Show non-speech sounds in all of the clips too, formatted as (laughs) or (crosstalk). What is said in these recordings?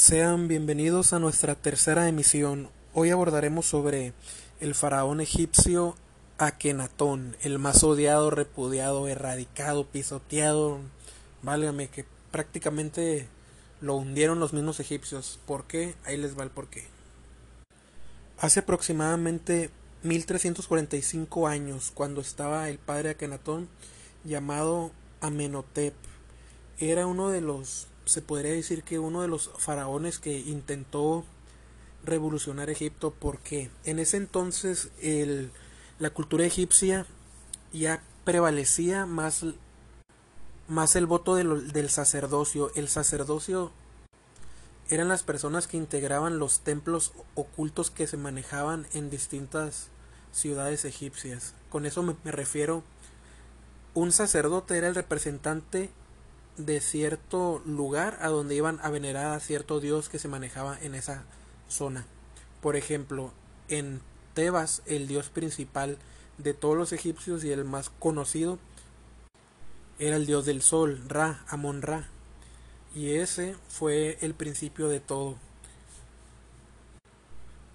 Sean bienvenidos a nuestra tercera emisión. Hoy abordaremos sobre el faraón egipcio Akenatón, el más odiado, repudiado, erradicado, pisoteado. Válgame, que prácticamente lo hundieron los mismos egipcios. ¿Por qué? Ahí les va el porqué. Hace aproximadamente 1345 años, cuando estaba el padre Akenatón, llamado Amenhotep, era uno de los se podría decir que uno de los faraones que intentó revolucionar Egipto porque en ese entonces el, la cultura egipcia ya prevalecía más, más el voto del sacerdocio. El sacerdocio eran las personas que integraban los templos ocultos que se manejaban en distintas ciudades egipcias. Con eso me, me refiero, un sacerdote era el representante de cierto lugar a donde iban a venerar a cierto dios que se manejaba en esa zona. Por ejemplo, en Tebas el dios principal de todos los egipcios y el más conocido era el dios del sol, Ra, Amon Ra. Y ese fue el principio de todo.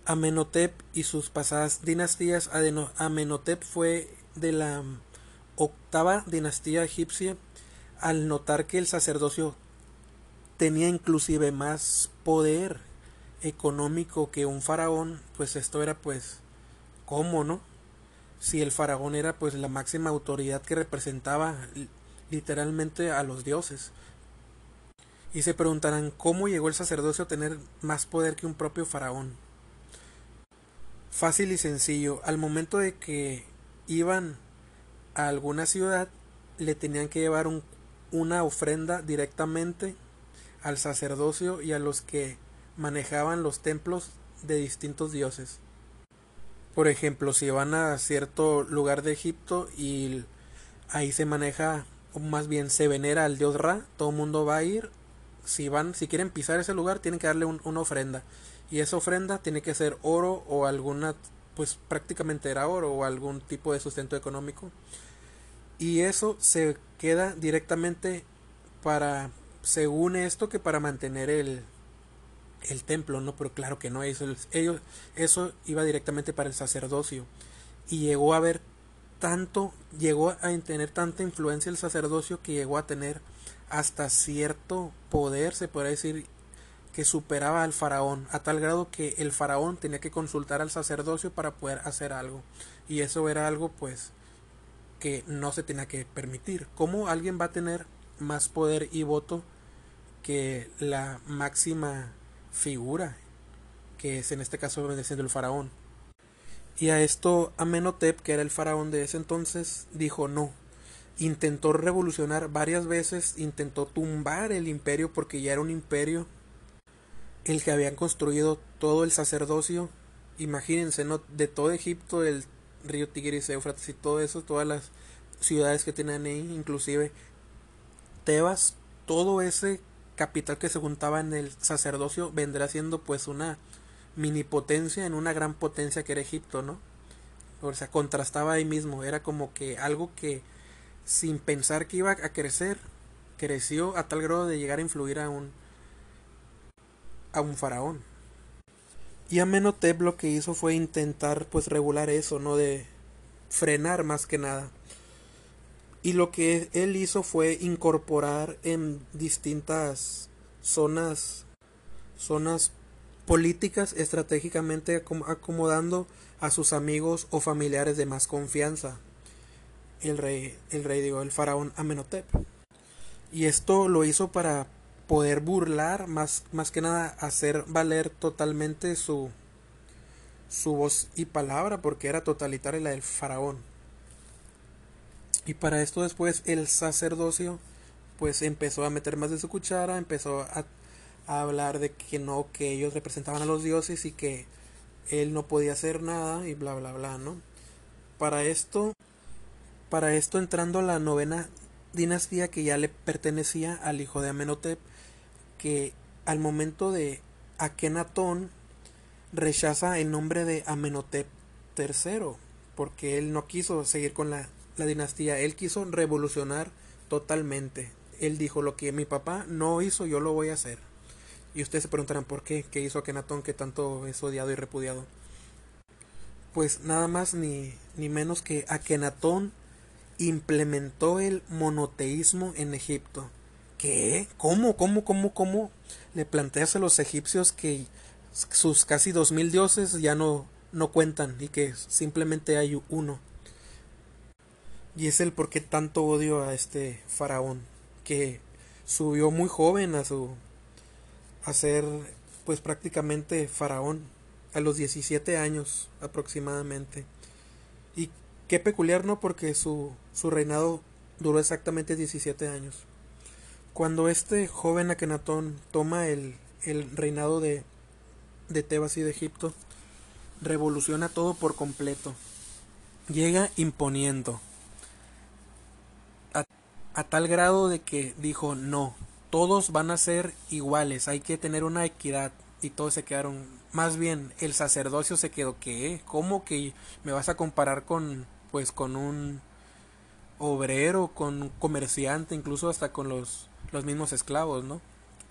Amenhotep y sus pasadas dinastías. Amenhotep fue de la octava dinastía egipcia al notar que el sacerdocio tenía inclusive más poder económico que un faraón, pues esto era pues cómo, ¿no? Si el faraón era pues la máxima autoridad que representaba literalmente a los dioses. Y se preguntarán cómo llegó el sacerdocio a tener más poder que un propio faraón. Fácil y sencillo, al momento de que iban a alguna ciudad le tenían que llevar un una ofrenda directamente al sacerdocio y a los que manejaban los templos de distintos dioses. Por ejemplo, si van a cierto lugar de Egipto y ahí se maneja, o más bien se venera al dios Ra, todo el mundo va a ir. Si van, si quieren pisar ese lugar, tienen que darle una ofrenda. Y esa ofrenda tiene que ser oro o alguna, pues prácticamente era oro o algún tipo de sustento económico y eso se queda directamente para según esto que para mantener el el templo no pero claro que no eso ellos eso iba directamente para el sacerdocio. Y llegó a haber tanto llegó a tener tanta influencia el sacerdocio que llegó a tener hasta cierto poder se podría decir que superaba al faraón a tal grado que el faraón tenía que consultar al sacerdocio para poder hacer algo. Y eso era algo pues que no se tenía que permitir. ¿Cómo alguien va a tener más poder y voto que la máxima figura, que es en este caso siendo el faraón? Y a esto Amenhotep, que era el faraón de ese entonces, dijo no. Intentó revolucionar varias veces, intentó tumbar el imperio porque ya era un imperio el que habían construido todo el sacerdocio. Imagínense, ¿no? De todo Egipto, el río Tigris, Éufrates y todo eso, todas las ciudades que tenían ahí, inclusive Tebas, todo ese capital que se juntaba en el sacerdocio vendrá siendo pues una mini potencia en una gran potencia que era Egipto, ¿no? O sea, contrastaba ahí mismo, era como que algo que sin pensar que iba a crecer, creció a tal grado de llegar a influir a un a un faraón. Y Amenhotep lo que hizo fue intentar pues regular eso, ¿no? De frenar más que nada. Y lo que él hizo fue incorporar en distintas zonas, zonas políticas estratégicamente acomodando a sus amigos o familiares de más confianza. El rey, el rey digo, el faraón Amenhotep. Y esto lo hizo para poder burlar, más, más que nada hacer valer totalmente su, su voz y palabra, porque era totalitaria la del faraón. Y para esto después el sacerdocio pues empezó a meter más de su cuchara, empezó a, hablar de que no, que ellos representaban a los dioses y que él no podía hacer nada y bla bla bla, ¿no? Para esto, para esto entrando la novena dinastía que ya le pertenecía al hijo de Amenhotep, que al momento de Akenatón rechaza el nombre de Amenhotep III, porque él no quiso seguir con la, dinastía, él quiso revolucionar totalmente. Él dijo lo que mi papá no hizo, yo lo voy a hacer. Y ustedes se preguntarán por qué, qué hizo Akenatón que tanto es odiado y repudiado. Pues nada más ni, ni menos que Akenatón implementó el monoteísmo en Egipto. ¿Cómo? ¿Cómo? ¿Cómo? ¿Cómo? Le planteas a los egipcios que sus casi dos mil dioses ya no, no cuentan y que simplemente hay uno. Y es el por qué tanto odio a este faraón, que subió muy joven a su a ser pues prácticamente faraón a los 17 años aproximadamente. Y qué peculiar, ¿no? Porque su, su reinado duró exactamente 17 años. Cuando este joven Akenatón toma el, el reinado de, de Tebas y de Egipto, revoluciona todo por completo. Llega imponiendo, a tal grado de que dijo no, todos van a ser iguales, hay que tener una equidad y todos se quedaron, más bien el sacerdocio se quedó que, ¿cómo que me vas a comparar con pues con un obrero, con un comerciante, incluso hasta con los los mismos esclavos, ¿no?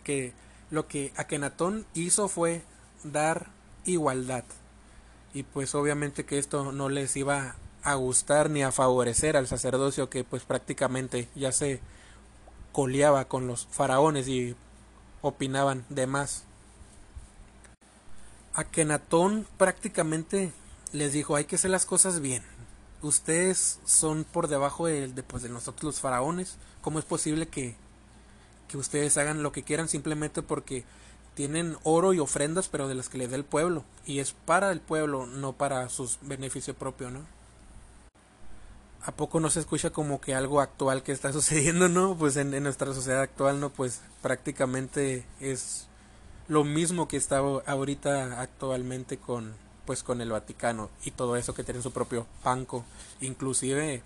Que lo que Akenatón hizo fue dar igualdad. Y pues obviamente que esto no les iba a gustar ni a favorecer al sacerdocio que pues prácticamente ya se coleaba con los faraones y opinaban de más. Akenatón prácticamente les dijo hay que hacer las cosas bien. Ustedes son por debajo de, de, pues, de nosotros los faraones. ¿Cómo es posible que, que ustedes hagan lo que quieran simplemente porque tienen oro y ofrendas pero de las que le da el pueblo? Y es para el pueblo, no para su beneficio propio, ¿no? ¿A poco no se escucha como que algo actual que está (laughs) sucediendo, no? Pues en, nuestra sociedad actual, ¿no? Pues prácticamente es lo mismo que está ahorita actualmente con pues con el Vaticano y todo eso que tiene su propio banco, inclusive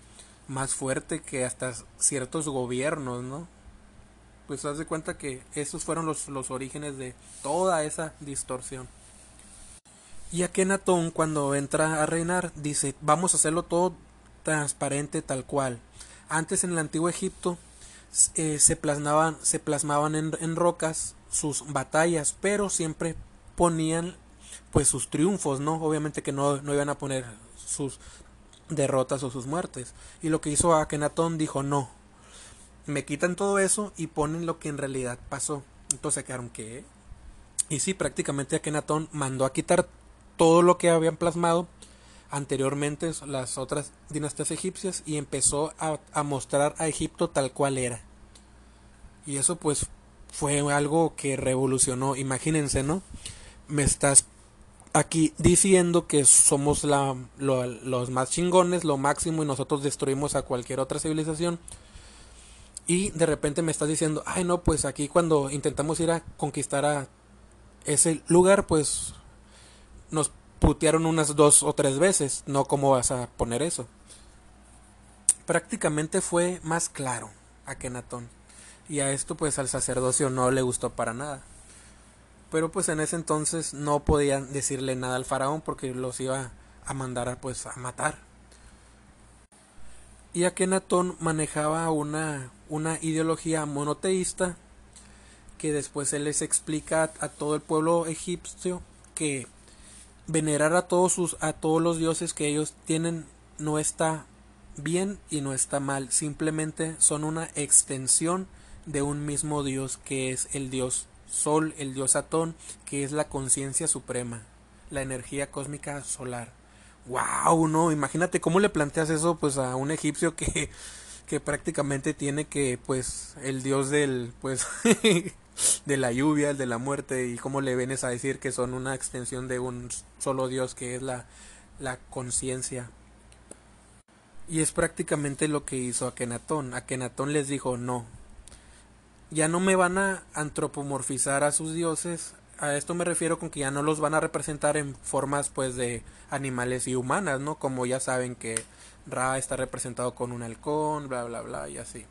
más fuerte que hasta ciertos gobiernos, ¿no? Pues haz de cuenta que esos fueron los, los orígenes de toda esa distorsión. Y Akenatón cuando entra a reinar dice, vamos a hacerlo todo transparente tal cual. Antes en el antiguo Egipto eh, se plasmaban, se plasmaban en, rocas sus batallas, pero siempre ponían pues sus triunfos, ¿no? Obviamente que no, no iban a poner sus derrotas o sus muertes. Y lo que hizo Akenatón dijo, no, me quitan todo eso y ponen lo que en realidad pasó. Entonces quedaron que... Y sí, prácticamente Akenatón mandó a quitar todo lo que habían plasmado anteriormente las otras dinastías egipcias y empezó a, mostrar a Egipto tal cual era. Y eso pues fue algo que revolucionó. Imagínense, ¿no? Me estás aquí diciendo que somos la, los más chingones, lo máximo y nosotros destruimos a cualquier otra civilización. Y de repente me estás diciendo, ay no, pues aquí cuando intentamos ir a conquistar a ese lugar, pues nos putearon unas dos o tres veces, no cómo vas a poner eso. Prácticamente fue más claro a Kenatón. Y a esto pues al sacerdocio no le gustó para nada. Pero pues en ese entonces no podían decirle nada al faraón porque los iba a mandar pues a matar. Y Akenatón manejaba una, una ideología monoteísta que después él les explica a todo el pueblo egipcio que venerar a todos sus a todos los dioses que ellos tienen no está bien y no está mal, simplemente son una extensión de un mismo dios que es el dios Sol, el dios Atón, que es la conciencia suprema, la energía cósmica solar. Wow, no, imagínate cómo le planteas eso pues a un egipcio que (laughs) que prácticamente tiene que pues el dios del pues (laughs) de la lluvia, el de la muerte, y cómo le vienes a decir que son una extensión de un solo Dios que es la, la conciencia. Y es prácticamente lo que hizo Akenatón. Akenatón les dijo no. Ya no me van a antropomorfizar a sus dioses. A esto me refiero con que ya no los van a representar en formas pues de animales y humanas, ¿no? Como ya saben que Ra está representado con un halcón, bla bla bla y así.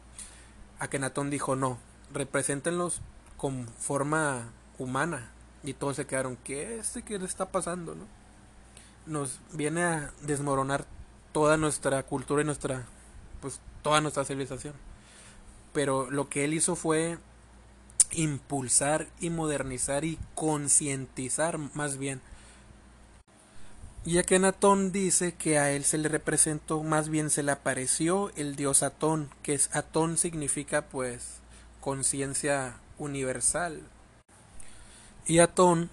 Akenatón dijo no, represéntenlos con forma humana y todos se quedaron ¿qué este qué le está pasando no nos viene a desmoronar toda nuestra cultura y nuestra pues toda nuestra civilización. Pero lo que él hizo fue impulsar y modernizar y concientizar más bien. Y Akenatón dice que a él se le representó, más bien se le apareció el dios Atón, que es Atón significa pues conciencia universal. Y Atón,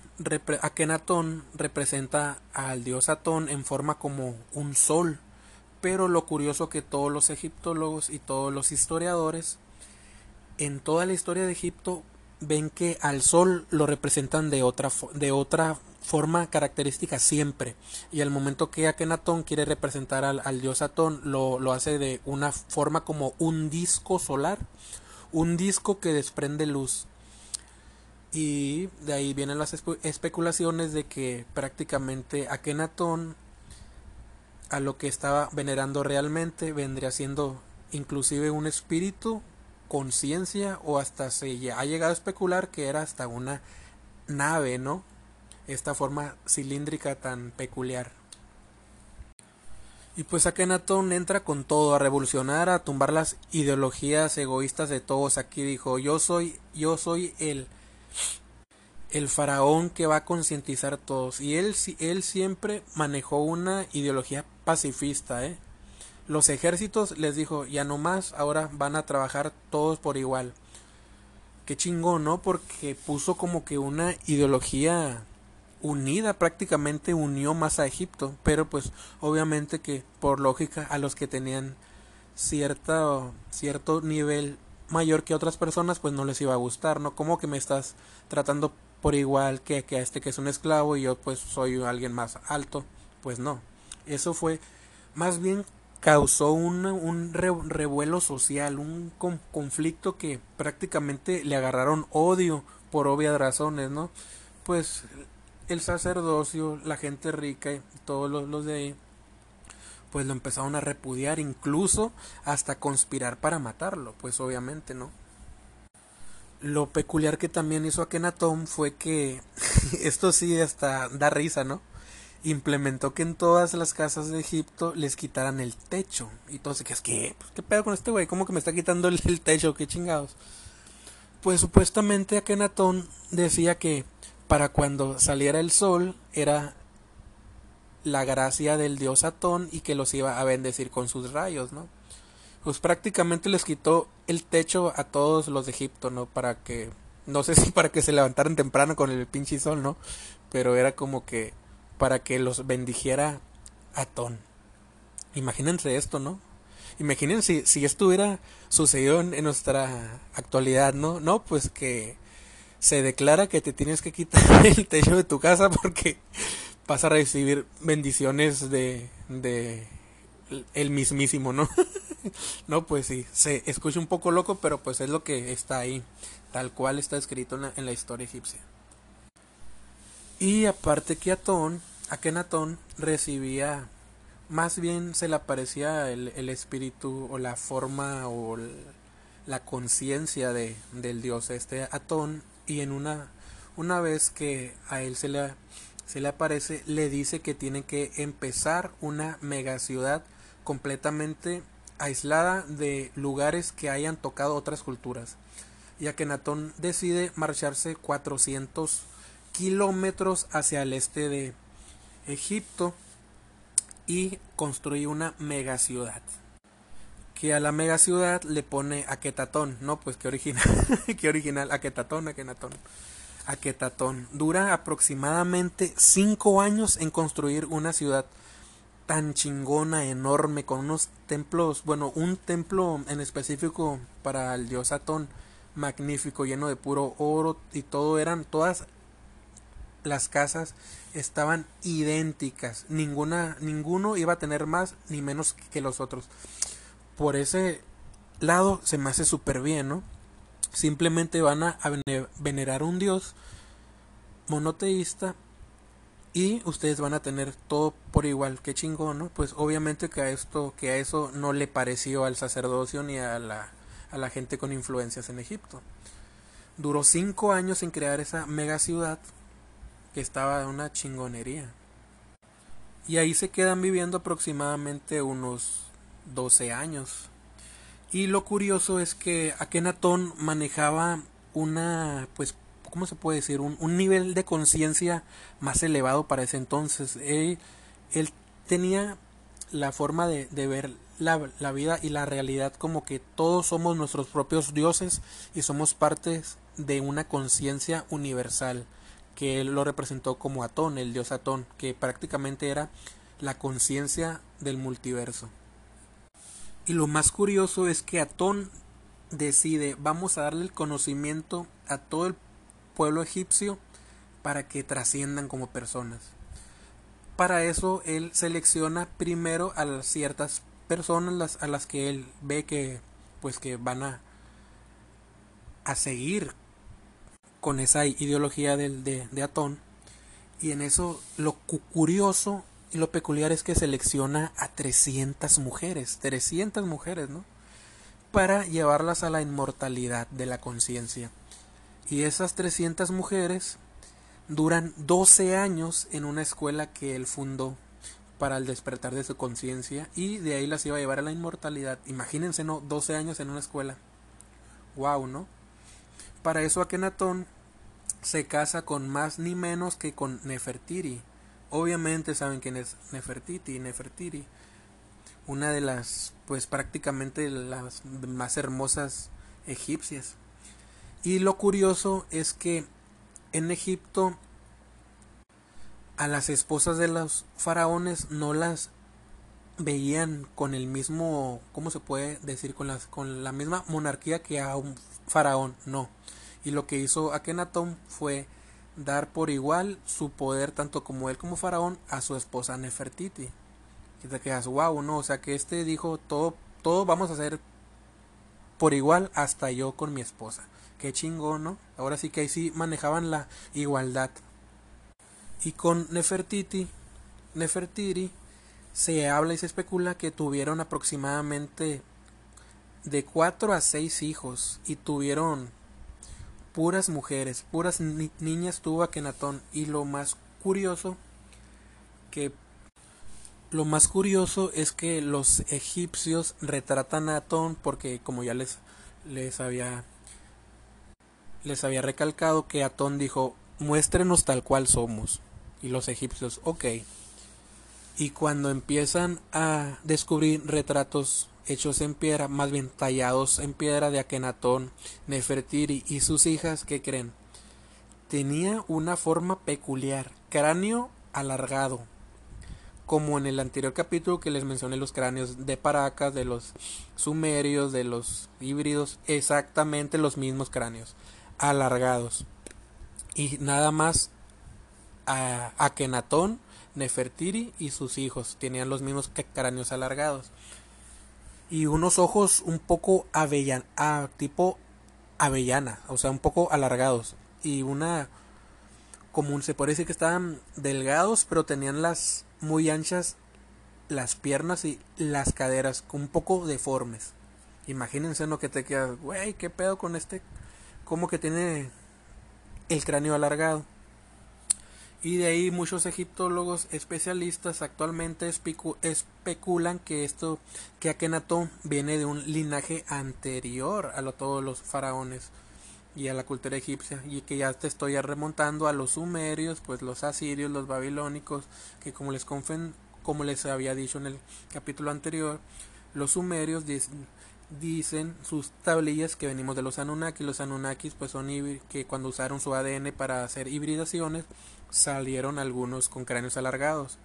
Akenatón representa al dios Atón en forma como un sol. Pero lo curioso que todos los egiptólogos y todos los historiadores en toda la historia de Egipto ven que al sol lo representan de otra, de otra forma característica siempre. Y al momento que Akenatón quiere representar al, al dios Atón, lo, lo, hace de una forma como un disco solar, un disco que desprende luz. Y de ahí vienen las especulaciones de que prácticamente Akenatón a lo que estaba venerando realmente vendría siendo inclusive un espíritu conciencia o hasta se ha llegado a especular que era hasta una nave, ¿no? Esta forma cilíndrica tan peculiar. Y pues Akenatón entra con todo, a revolucionar, a tumbar las ideologías egoístas de todos. Aquí dijo, yo soy, yo soy el, el faraón que va a concientizar a todos. Y él, él siempre manejó una ideología pacifista, ¿eh? Los ejércitos les dijo, ya no más, ahora van a trabajar todos por igual. Qué chingón, ¿no? Porque puso como que una ideología unida, prácticamente unió más a Egipto, pero pues obviamente que por lógica a los que tenían cierta, cierto nivel mayor que otras personas pues no les iba a gustar, ¿no? Como que me estás tratando por igual que, que a este que es un esclavo y yo pues soy alguien más alto, pues no. Eso fue más bien causó un, un revuelo social, un conflicto que prácticamente le agarraron odio por obvias razones, ¿no? Pues el sacerdocio, la gente rica y todos los, los de ahí, pues lo empezaron a repudiar, incluso hasta conspirar para matarlo, pues obviamente, ¿no? Lo peculiar que también hizo Akenatón fue que, (laughs) esto sí hasta da risa, ¿no? Implementó que en todas las casas de Egipto les quitaran el techo. Y todo que es que, pues, ¿qué pedo con este güey? ¿Cómo que me está quitando el, techo? ¿Qué chingados? Pues supuestamente Akenatón decía que para cuando saliera el sol era la gracia del dios Atón y que los iba a bendecir con sus rayos, ¿no? Pues prácticamente les quitó el techo a todos los de Egipto, ¿no? Para que, no sé si para que se levantaran temprano con el pinche sol, ¿no? Pero era como que para que los bendijera Atón. Imagínense esto, ¿no? Imagínense si, esto hubiera sucedido en, nuestra actualidad, ¿no? No, pues que se declara que te tienes que quitar (laughs) el techo de tu casa porque vas a recibir bendiciones de, de el mismísimo, ¿no? (laughs) no, pues sí, se escucha un poco loco, pero pues es lo que está ahí, tal cual está escrito en la historia egipcia. Y aparte que Atón, Akenatón recibía, más bien se le aparecía el, el espíritu o la forma o la conciencia de, del dios este Atón y en una, una vez que a él se le, se le aparece le dice que tiene que empezar una mega ciudad completamente aislada de lugares que hayan tocado otras culturas. Y Akenatón decide marcharse 400 kilómetros hacia el este de Egipto y construye una mega ciudad. Que a la mega ciudad le pone Aquetatón, ¿no? Pues qué original, (laughs) qué original, Aquetatón, Aquenatón. Dura aproximadamente cinco años en construir una ciudad tan chingona, enorme, con unos templos, bueno, un templo en específico para el dios Atón, magnífico, lleno de puro oro y todo eran todas las casas estaban idénticas, ninguna, ninguno iba a tener más ni menos que los otros. Por ese lado se me hace súper bien, ¿no? Simplemente van a venerar un dios monoteísta y ustedes van a tener todo por igual. Qué chingón, ¿no? Pues obviamente que a esto, que a eso no le pareció al sacerdocio ni a la, a la gente con influencias en Egipto. Duró cinco años en crear esa mega ciudad que estaba una chingonería. Y ahí se quedan viviendo aproximadamente unos 12 años. Y lo curioso es que Akenatón manejaba una, pues, ¿cómo se puede decir? Un, un nivel de conciencia más elevado para ese entonces. Él, él tenía la forma de, de ver la, la, vida y la realidad como que todos somos nuestros propios dioses y somos partes de una conciencia universal que él lo representó como Atón, el dios Atón, que prácticamente era la conciencia del multiverso. Y lo más curioso es que Atón decide, vamos a darle el conocimiento a todo el pueblo egipcio para que trasciendan como personas. Para eso él selecciona primero a ciertas personas a las que él ve que pues que van a, a seguir con esa ideología de, de Atón. Y en eso lo curioso y lo peculiar es que selecciona a 300 mujeres, 300 mujeres, ¿no? Para llevarlas a la inmortalidad de la conciencia. Y esas 300 mujeres duran 12 años en una escuela que él fundó para el despertar de su conciencia y de ahí las iba a llevar a la inmortalidad. Imagínense, ¿no? 12 años en una escuela. Wow, ¿no? Para eso Akenatón se casa con más ni menos que con Nefertiri. Obviamente saben quién es Nefertiti, Nefertiri, una de las, pues prácticamente las más hermosas egipcias. Y lo curioso es que en Egipto a las esposas de los faraones no las veían con el mismo, ¿cómo se puede decir? Con, las, con la misma monarquía que a un faraón, no. Y lo que hizo Akenatón fue dar por igual su poder tanto como él como faraón a su esposa Nefertiti. Y te quedas, wow, no, o sea que este dijo todo, todo vamos a hacer por igual hasta yo con mi esposa. Qué chingón, ¿no? Ahora sí que ahí sí manejaban la igualdad. Y con Nefertiti, Nefertiri, se habla y se especula que tuvieron aproximadamente de cuatro a seis hijos y tuvieron puras mujeres, puras niñas tuvo Akenatón y lo más curioso que lo más curioso es que los egipcios retratan a Atón porque como ya les les había les había recalcado que Atón dijo muéstrenos tal cual somos y los egipcios ok. Y cuando empiezan a descubrir retratos hechos en piedra, más bien tallados en piedra de Akenatón, Nefertiri y sus hijas, que creen? Tenía una forma peculiar, cráneo alargado, como en el anterior capítulo que les mencioné los cráneos de Paracas, de los sumerios, de los híbridos, exactamente los mismos cráneos, alargados. Y nada más a Akenatón, Nefertiri y sus hijos tenían los mismos cráneos alargados y unos ojos un poco avellan, ah, tipo avellana, o sea, un poco alargados y una como se puede decir que estaban delgados, pero tenían las muy anchas las piernas y las caderas un poco deformes. Imagínense lo que te quedas, güey, qué pedo con este, como que tiene el cráneo alargado. Y de ahí muchos egiptólogos especialistas actualmente especulan que esto, que Akenatón viene de un linaje anterior a lo, todos los faraones y a la cultura egipcia y que ya te estoy remontando a los sumerios, pues los asirios, los babilónicos, que como les confen, como les había dicho en el capítulo anterior, los sumerios dicen sus tablillas que venimos de los Anunnaki. Los Anunnakis pues son que cuando usaron su ADN para hacer hibridaciones salieron algunos con cráneos alargados,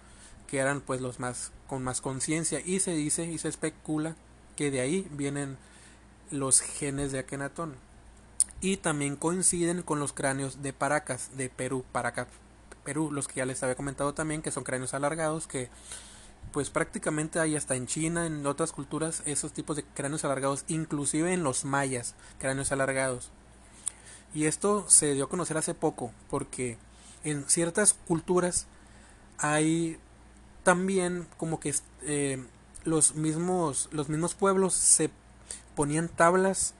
que eran pues los más con más conciencia y se dice y se especula que de ahí vienen los genes de Akenatón. Y también coinciden con los cráneos de Paracas, de Perú, Paracas, Perú, los que ya les había comentado también, que son cráneos alargados, que pues prácticamente hay hasta en China, en otras culturas, esos tipos de cráneos alargados, inclusive en los mayas, cráneos alargados. Y esto se dio a conocer hace poco, porque en ciertas culturas hay también como que eh, los mismos los mismos pueblos se ponían tablas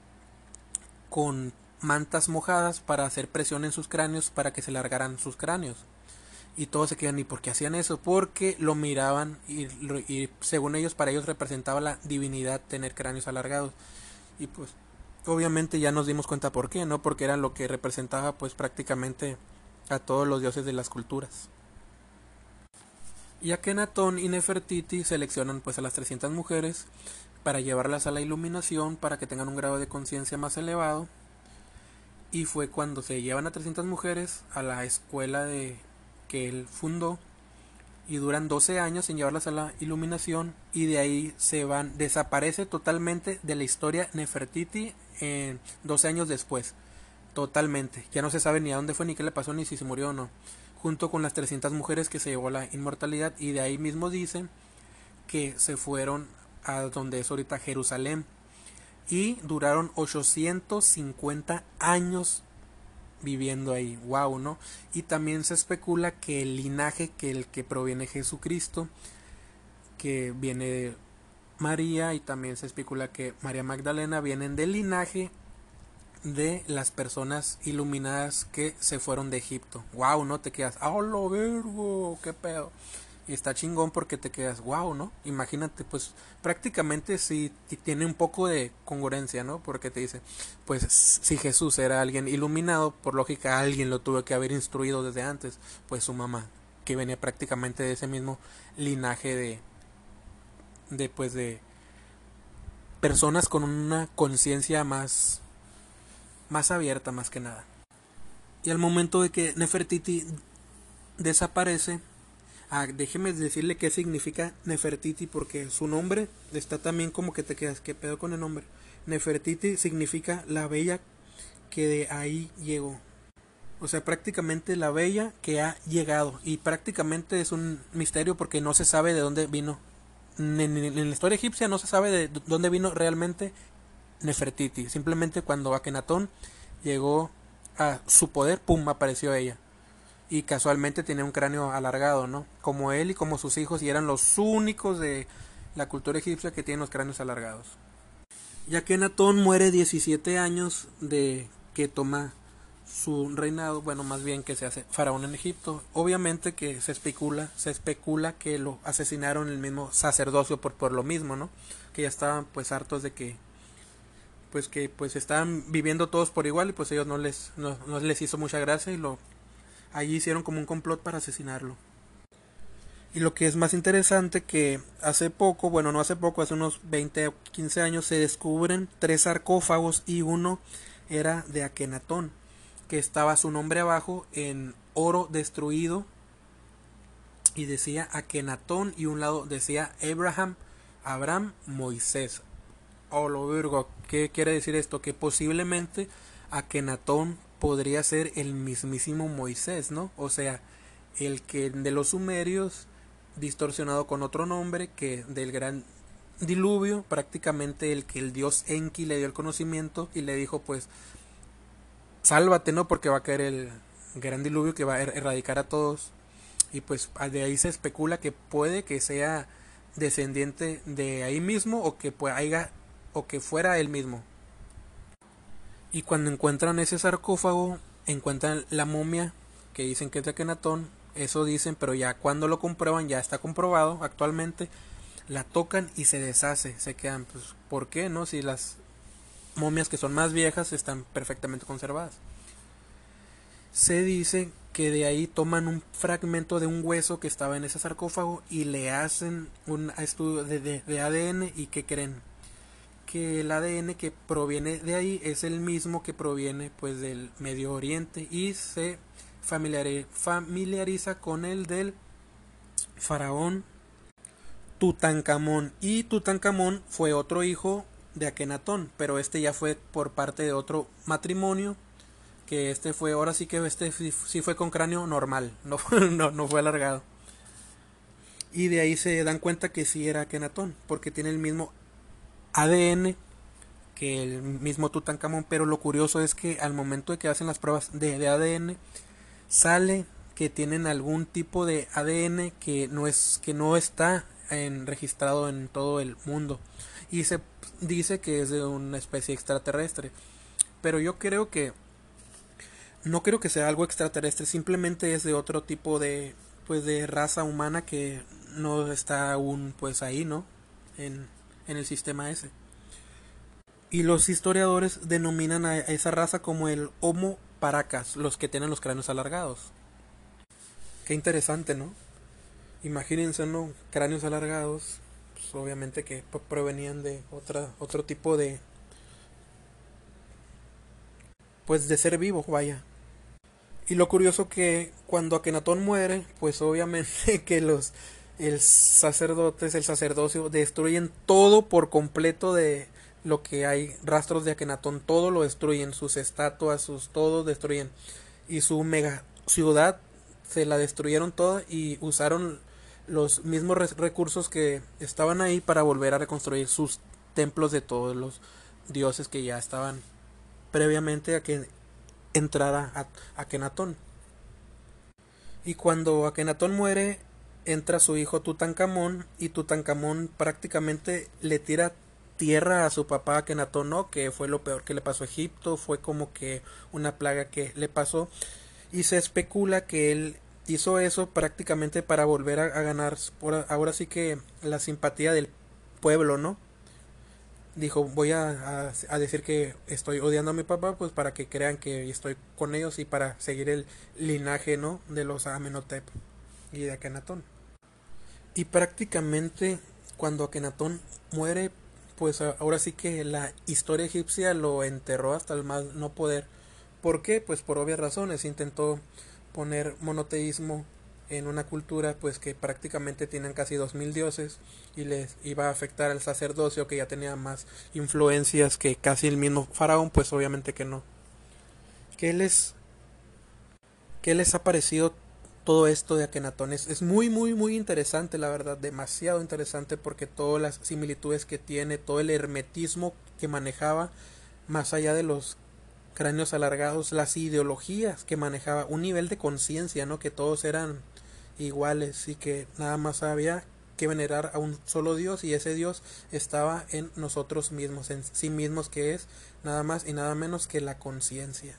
con mantas mojadas para hacer presión en sus cráneos para que se largaran sus cráneos. Y todos se quedan y por qué hacían eso porque lo miraban y, y según ellos para ellos representaba la divinidad tener cráneos alargados. Y pues obviamente ya nos dimos cuenta por qué, ¿no? Porque era lo que representaba pues prácticamente a todos los dioses de las culturas. Y Akenatón y Nefertiti seleccionan pues a las 300 mujeres para llevarlas a la iluminación para que tengan un grado de conciencia más elevado. Y fue cuando se llevan a 300 mujeres a la escuela de que él fundó y duran 12 años sin llevarlas a la iluminación y de ahí se van, desaparece totalmente de la historia Nefertiti en 12 años después. Totalmente. Ya no se sabe ni a dónde fue, ni qué le pasó, ni si se murió o no. Junto con las 300 mujeres que se llevó la inmortalidad y de ahí mismo dicen que se fueron a donde es ahorita Jerusalén y duraron 850 años viviendo ahí. Wow, ¿no? Y también se especula que el linaje que el que proviene Jesucristo, que viene de María y también se especula que María Magdalena vienen del linaje de las personas iluminadas que se fueron de Egipto. Wow, no te quedas, ¡ah, lo vergo! ¡Qué pedo! Y está chingón porque te quedas, wow, ¿no? Imagínate, pues prácticamente si tiene un poco de congruencia, ¿no? Porque te dice, pues si Jesús era alguien iluminado, por lógica alguien lo tuvo que haber instruido desde antes, pues su mamá, que venía prácticamente de ese mismo linaje de, de pues de personas con una conciencia más más abierta más que nada. Y al momento de que Nefertiti desaparece, ah, déjeme decirle qué significa Nefertiti porque su nombre está también como que te quedas, ¿qué pedo con el nombre? Nefertiti significa la bella que de ahí llegó. O sea, prácticamente la bella que ha llegado. Y prácticamente es un misterio porque no se sabe de dónde vino. En, en la historia egipcia no se sabe de dónde vino realmente Nefertiti. Simplemente cuando Akenatón llegó a su poder, pum, apareció ella. Y casualmente tenía un cráneo alargado, ¿no? Como él y como sus hijos, y eran los únicos de la cultura egipcia que tienen los cráneos alargados. Y Akenatón muere 17 años de que toma su reinado, bueno, más bien que se hace faraón en Egipto. Obviamente que se especula, se especula que lo asesinaron el mismo sacerdocio por, por lo mismo, ¿no? Que ya estaban pues hartos de que pues que pues estaban viviendo todos por igual y pues ellos no les no, les hizo mucha gracia y lo allí hicieron como un complot para asesinarlo. Y lo que es más interesante que hace poco, bueno, no hace poco, hace unos 20 o 15 años se descubren tres sarcófagos y uno era de Akenatón, que estaba su nombre abajo en oro destruido y decía Akenatón y un lado decía Abraham, Abraham, Moisés. Oh, lo virgo, ¿qué quiere decir esto? Que posiblemente Akenatón podría ser el mismísimo Moisés, ¿no? O sea, el que de los sumerios distorsionado con otro nombre que del gran diluvio, prácticamente el que el dios Enki le dio el conocimiento y le dijo pues sálvate, ¿no? Porque va a caer el gran diluvio que va a er-, erradicar a todos. Y pues de ahí se especula que puede que sea descendiente de ahí mismo o que pues haya o que fuera él mismo. Y cuando encuentran ese sarcófago, encuentran la momia que dicen que es de Akenatón, eso dicen, pero ya cuando lo comprueban, ya está comprobado actualmente, la tocan y se deshace, se quedan, pues, ¿por qué no? Si las momias que son más viejas están perfectamente conservadas. Se dice que de ahí toman un fragmento de un hueso que estaba en ese sarcófago y le hacen un estudio de, de ADN y que creen que el ADN que proviene de ahí es el mismo que proviene pues del Medio Oriente y se familiariza con el del faraón Tutankamón y Tutankamón fue otro hijo de Akenatón, pero este ya fue por parte de otro matrimonio que este fue ahora sí que este sí fue con cráneo normal, (laughs) no, no, no fue alargado. Y de ahí se dan cuenta que sí era Akenatón, porque tiene el mismo ADN que el mismo Tutankamón, pero lo curioso es que al momento de que hacen las pruebas de, ADN sale que tienen algún tipo de ADN que no es que no está registrado en todo el mundo y se dice que es de una especie extraterrestre, pero yo creo que no creo que sea algo extraterrestre, simplemente es de otro tipo de pues de raza humana que no está aún pues ahí, ¿no? En en el sistema ese. Y los historiadores denominan a esa raza como el Homo paracas, los que tienen los cráneos alargados. Qué interesante, ¿no? Imagínense, ¿no? Cráneos alargados, pues obviamente que provenían de otra, otro tipo de... Pues de ser vivo, vaya. Y lo curioso que cuando Akenatón muere, pues obviamente (laughs) que los el sacerdotes, el sacerdocio destruyen todo por completo de lo que hay rastros de Akenatón, todo lo destruyen, sus estatuas, sus todo destruyen y su mega ciudad se la destruyeron toda y usaron los mismos recursos que estaban ahí para volver a reconstruir sus templos de todos los dioses que ya estaban previamente a que entrara Akenatón. Y cuando Akenatón muere, entra su hijo Tutankamón y Tutankamón prácticamente le tira tierra a su papá Akenatón, ¿no? que fue lo peor que le pasó a Egipto, fue como que una plaga que le pasó y se especula que él hizo eso prácticamente para volver a, ganar por, ahora sí que la simpatía del pueblo, ¿no? Dijo, voy a, a, decir que estoy odiando a mi papá, pues para que crean que estoy con ellos y para seguir el linaje, ¿no? De los Amenhotep y de Akenatón. Y prácticamente cuando Akenatón muere, pues ahora sí que la historia egipcia lo enterró hasta el más no poder. ¿Por qué? Pues por obvias razones. Intentó poner monoteísmo en una cultura pues que prácticamente tienen casi dos mil dioses y les iba a afectar al sacerdocio que ya tenía más influencias que casi el mismo faraón pues obviamente que no ¿qué les qué les ha parecido todo esto de Akenatón es, es muy muy muy interesante la verdad demasiado interesante porque todas las similitudes que tiene todo el hermetismo que manejaba más allá de los cráneos alargados, las ideologías que manejaba, un nivel de conciencia, ¿no? Que todos eran iguales y que nada más había que venerar a un solo Dios y ese Dios estaba en nosotros mismos, en sí mismos, que es nada más y nada menos que la conciencia.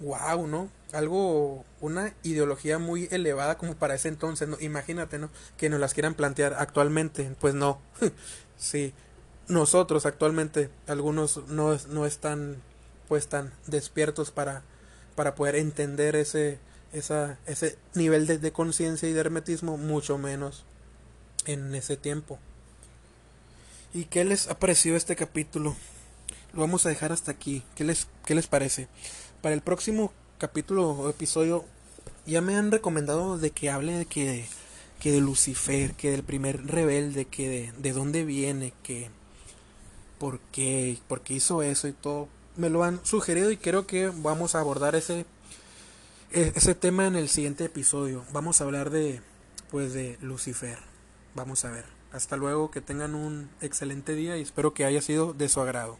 Wow, ¿no? Algo, una ideología muy elevada como para ese entonces, ¿no? Imagínate, ¿no? Que nos las quieran plantear actualmente, pues no. (laughs) sí, nosotros actualmente, algunos no, no están pues tan despiertos para, para poder entender ese, esa, ese nivel de, de conciencia y de hermetismo, mucho menos en ese tiempo. ¿Y qué les ha parecido este capítulo? Lo vamos a dejar hasta aquí. ¿Qué les, qué les parece? Para el próximo capítulo o episodio ya me han recomendado de que hable de que, que de Lucifer, que del primer rebelde, que de, de dónde viene, que por qué, por qué hizo eso y todo me lo han sugerido y creo que vamos a abordar ese e, ese tema en el siguiente episodio. Vamos a hablar de pues de Lucifer. Vamos a ver. Hasta luego, que tengan un excelente día y espero que haya sido de su agrado.